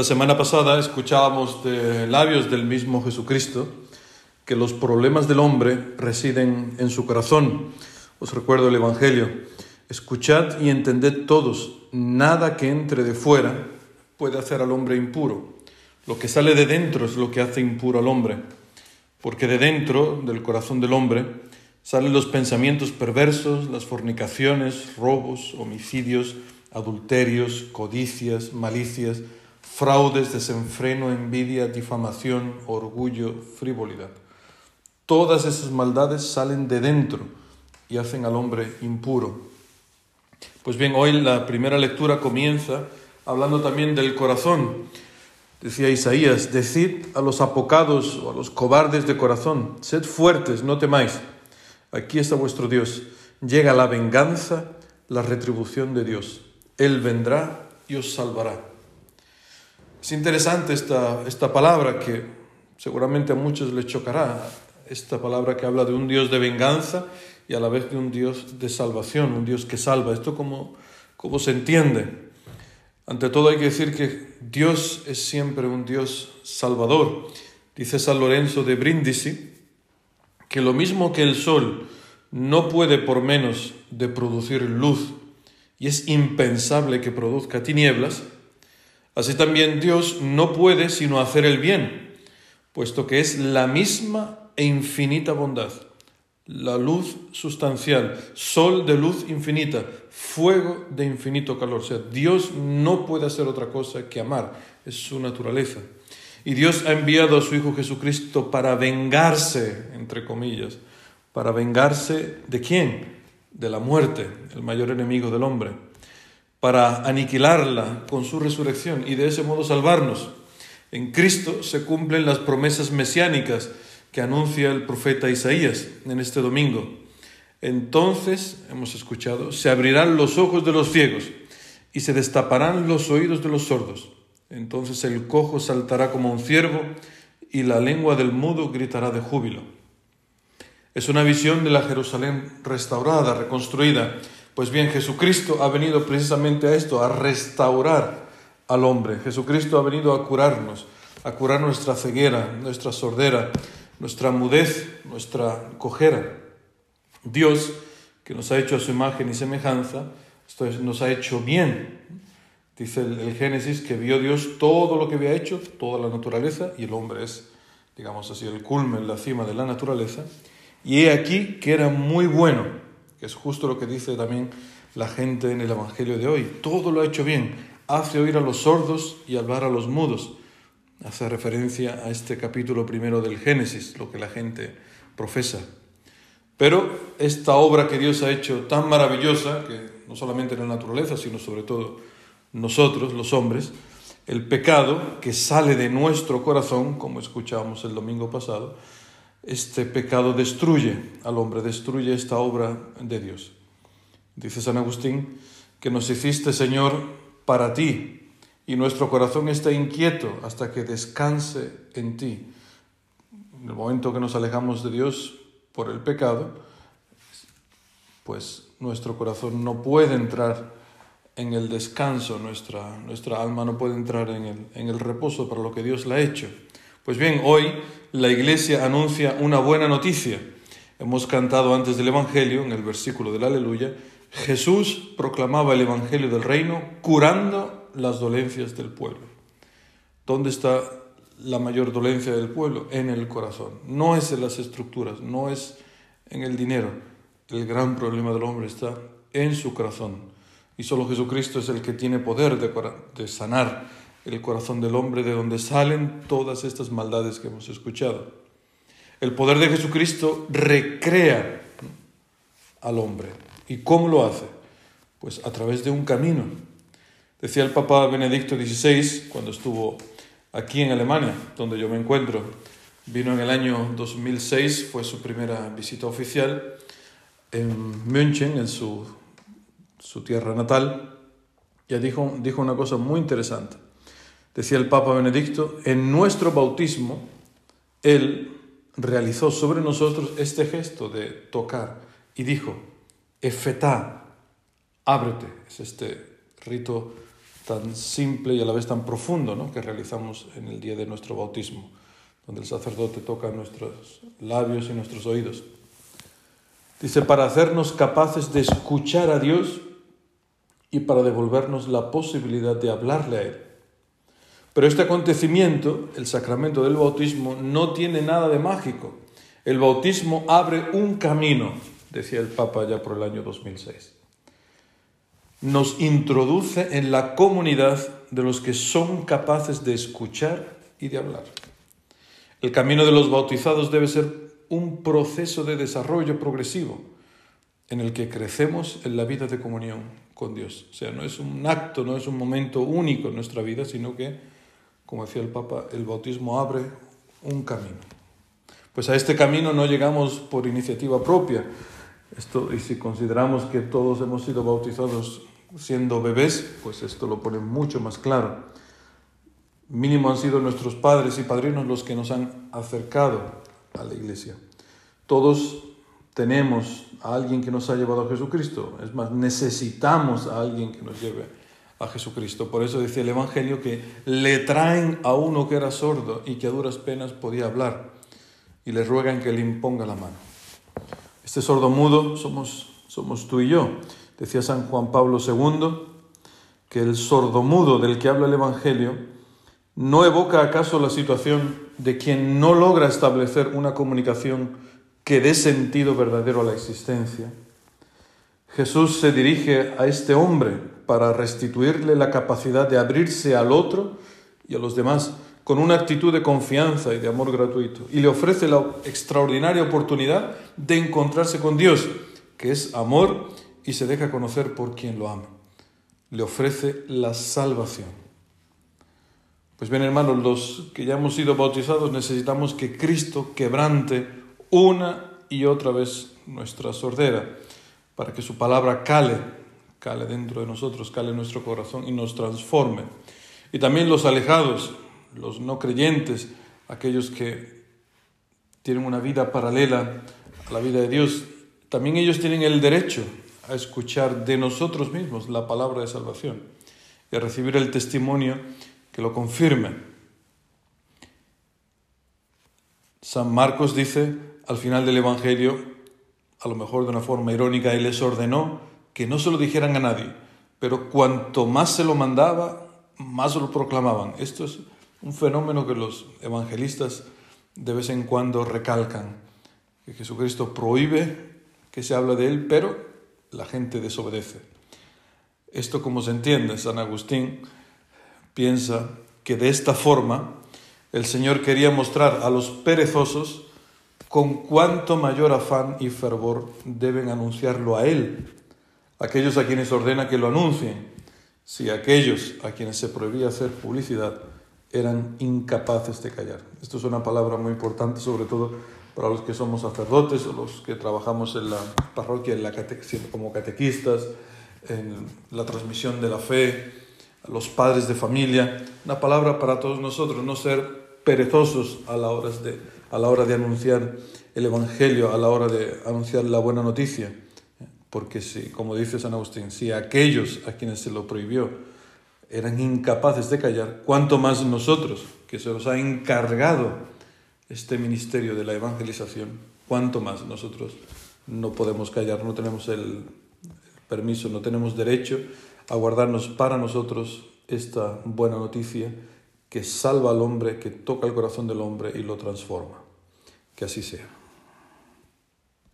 La semana pasada escuchábamos de labios del mismo Jesucristo que los problemas del hombre residen en su corazón. Os recuerdo el Evangelio. Escuchad y entended todos, nada que entre de fuera puede hacer al hombre impuro. Lo que sale de dentro es lo que hace impuro al hombre, porque de dentro del corazón del hombre salen los pensamientos perversos, las fornicaciones, robos, homicidios, adulterios, codicias, malicias, fraudes, desenfreno, envidia, difamación, orgullo, frivolidad. Todas esas maldades salen de dentro y hacen al hombre impuro. Pues bien, hoy la primera lectura comienza hablando también del corazón. Decía Isaías, decid a los apocados o a los cobardes de corazón, sed fuertes, no temáis. Aquí está vuestro Dios. Llega la venganza, la retribución de Dios. Él vendrá y os salvará. Es interesante esta, esta palabra que seguramente a muchos les chocará, esta palabra que habla de un Dios de venganza y a la vez de un Dios de salvación, un Dios que salva. ¿Esto cómo, cómo se entiende? Ante todo hay que decir que Dios es siempre un Dios salvador. Dice San Lorenzo de Brindisi que lo mismo que el sol no puede por menos de producir luz y es impensable que produzca tinieblas, Así también Dios no puede sino hacer el bien, puesto que es la misma e infinita bondad, la luz sustancial, sol de luz infinita, fuego de infinito calor. O sea, Dios no puede hacer otra cosa que amar, es su naturaleza. Y Dios ha enviado a su Hijo Jesucristo para vengarse, entre comillas, para vengarse de quién? De la muerte, el mayor enemigo del hombre para aniquilarla con su resurrección y de ese modo salvarnos. En Cristo se cumplen las promesas mesiánicas que anuncia el profeta Isaías en este domingo. Entonces, hemos escuchado, se abrirán los ojos de los ciegos y se destaparán los oídos de los sordos. Entonces el cojo saltará como un ciervo y la lengua del mudo gritará de júbilo. Es una visión de la Jerusalén restaurada, reconstruida, pues bien, Jesucristo ha venido precisamente a esto, a restaurar al hombre. Jesucristo ha venido a curarnos, a curar nuestra ceguera, nuestra sordera, nuestra mudez, nuestra cojera. Dios, que nos ha hecho a su imagen y semejanza, esto nos ha hecho bien. Dice el, el, Génesis que vio Dios todo lo que había hecho, toda la naturaleza, y el hombre es, digamos así, el culmen, la cima de la naturaleza. Y he aquí que era muy bueno que es justo lo que dice también la gente en el Evangelio de hoy. Todo lo ha hecho bien, hace oír a los sordos y hablar a los mudos. Hace referencia a este capítulo primero del Génesis, lo que la gente profesa. Pero esta obra que Dios ha hecho tan maravillosa, que no solamente en la naturaleza, sino sobre todo nosotros, los hombres, el pecado que sale de nuestro corazón, como escuchábamos el domingo pasado, este pecado destruye al hombre, destruye esta obra de Dios. Dice San Agustín que nos hiciste, Señor, para ti, y nuestro corazón está inquieto hasta que descanse en ti. En el momento que nos alejamos de Dios por el pecado, pues nuestro corazón no puede entrar en el descanso, nuestra, nuestra alma no puede entrar en el, en el reposo para lo que Dios la ha hecho. Pues bien, hoy la Iglesia anuncia una buena noticia. Hemos cantado antes del Evangelio, en el versículo del Aleluya, Jesús proclamaba el Evangelio del reino curando las dolencias del pueblo. ¿Dónde está la mayor dolencia del pueblo? En el corazón. No es en las estructuras, no es en el dinero. El gran problema del hombre está en su corazón. Y solo Jesucristo es el que tiene poder de, de sanar el corazón del hombre de donde salen todas estas maldades que hemos escuchado. El poder de Jesucristo recrea al hombre. ¿Y cómo lo hace? Pues a través de un camino. Decía el Papa Benedicto XVI, cuando estuvo aquí en Alemania, donde yo me encuentro, vino en el año 2006, fue su primera visita oficial en München, en su, su tierra natal, y dijo, dijo una cosa muy interesante decía el Papa Benedicto, en nuestro bautismo, Él realizó sobre nosotros este gesto de tocar y dijo, efetá, ábrete, es este rito tan simple y a la vez tan profundo ¿no? que realizamos en el día de nuestro bautismo, donde el sacerdote toca nuestros labios y nuestros oídos. Dice, para hacernos capaces de escuchar a Dios y para devolvernos la posibilidad de hablarle a Él. Pero este acontecimiento, el sacramento del bautismo, no tiene nada de mágico. El bautismo abre un camino, decía el Papa ya por el año 2006 nos introduce en la comunidad de los que son capaces de escuchar y de hablar. El camino de los bautizados debe ser un proceso de desarrollo progresivo en el que crecemos en la vida de comunión con Dios. O sea, no es un acto, no es un momento único en nuestra vida, sino que, como decía el Papa, el bautismo abre un camino. Pues a este camino no llegamos por iniciativa propia. Esto, y si consideramos que todos hemos sido bautizados siendo bebés, pues esto lo pone mucho más claro. Mínimo han sido nuestros padres y padrinos los que nos han acercado a la iglesia. Todos tenemos a alguien que nos ha llevado a Jesucristo. Es más, necesitamos a alguien que nos lleve a Jesucristo. Por eso decía el Evangelio que le traen a uno que era sordo y que a duras penas podía hablar y le ruegan que le imponga la mano. Este sordo mudo somos, somos tú y yo. Decía San Juan Pablo II que el sordomudo del que habla el Evangelio no evoca acaso la situación de quien no logra establecer una comunicación que dé sentido verdadero a la existencia. Jesús se dirige a este hombre para restituirle la capacidad de abrirse al otro y a los demás con una actitud de confianza y de amor gratuito y le ofrece la extraordinaria oportunidad de encontrarse con Dios, que es amor y se deja conocer por quien lo ama. Le ofrece la salvación. Pues bien, hermanos, los que ya hemos sido bautizados necesitamos que Cristo quebrante una y otra vez nuestra sordera, para que su palabra cale, cale dentro de nosotros, cale en nuestro corazón y nos transforme. Y también los alejados, los no creyentes, aquellos que tienen una vida paralela a la vida de Dios, también ellos tienen el derecho a escuchar de nosotros mismos la palabra de salvación y a recibir el testimonio que lo confirme. San Marcos dice al final del Evangelio, a lo mejor de una forma irónica, y les ordenó que no se lo dijeran a nadie, pero cuanto más se lo mandaba, más lo proclamaban. Esto es un fenómeno que los evangelistas de vez en cuando recalcan, que Jesucristo prohíbe que se hable de él, pero la gente desobedece. Esto como se entiende, San Agustín piensa que de esta forma el Señor quería mostrar a los perezosos con cuánto mayor afán y fervor deben anunciarlo a Él, aquellos a quienes ordena que lo anuncien, si aquellos a quienes se prohibía hacer publicidad eran incapaces de callar. Esto es una palabra muy importante, sobre todo para los que somos sacerdotes o los que trabajamos en la parroquia en la como catequistas, en la transmisión de la fe, los padres de familia. Una palabra para todos nosotros, no ser perezosos a la hora de, a la hora de anunciar el Evangelio, a la hora de anunciar la buena noticia. Porque si, como dice San Agustín, si aquellos a quienes se lo prohibió eran incapaces de callar, ¿cuánto más nosotros, que se nos ha encargado este ministerio de la evangelización, cuanto más nosotros no podemos callar, no tenemos el permiso, no tenemos derecho a guardarnos para nosotros esta buena noticia que salva al hombre, que toca el corazón del hombre y lo transforma. Que así sea.